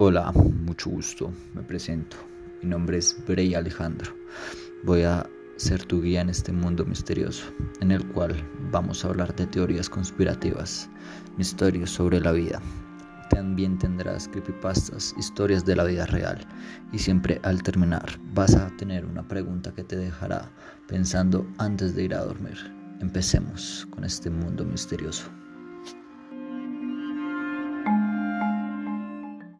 Hola, mucho gusto, me presento. Mi nombre es Brey Alejandro. Voy a ser tu guía en este mundo misterioso, en el cual vamos a hablar de teorías conspirativas, misterios sobre la vida. También tendrás creepypastas, historias de la vida real y siempre al terminar vas a tener una pregunta que te dejará pensando antes de ir a dormir. Empecemos con este mundo misterioso.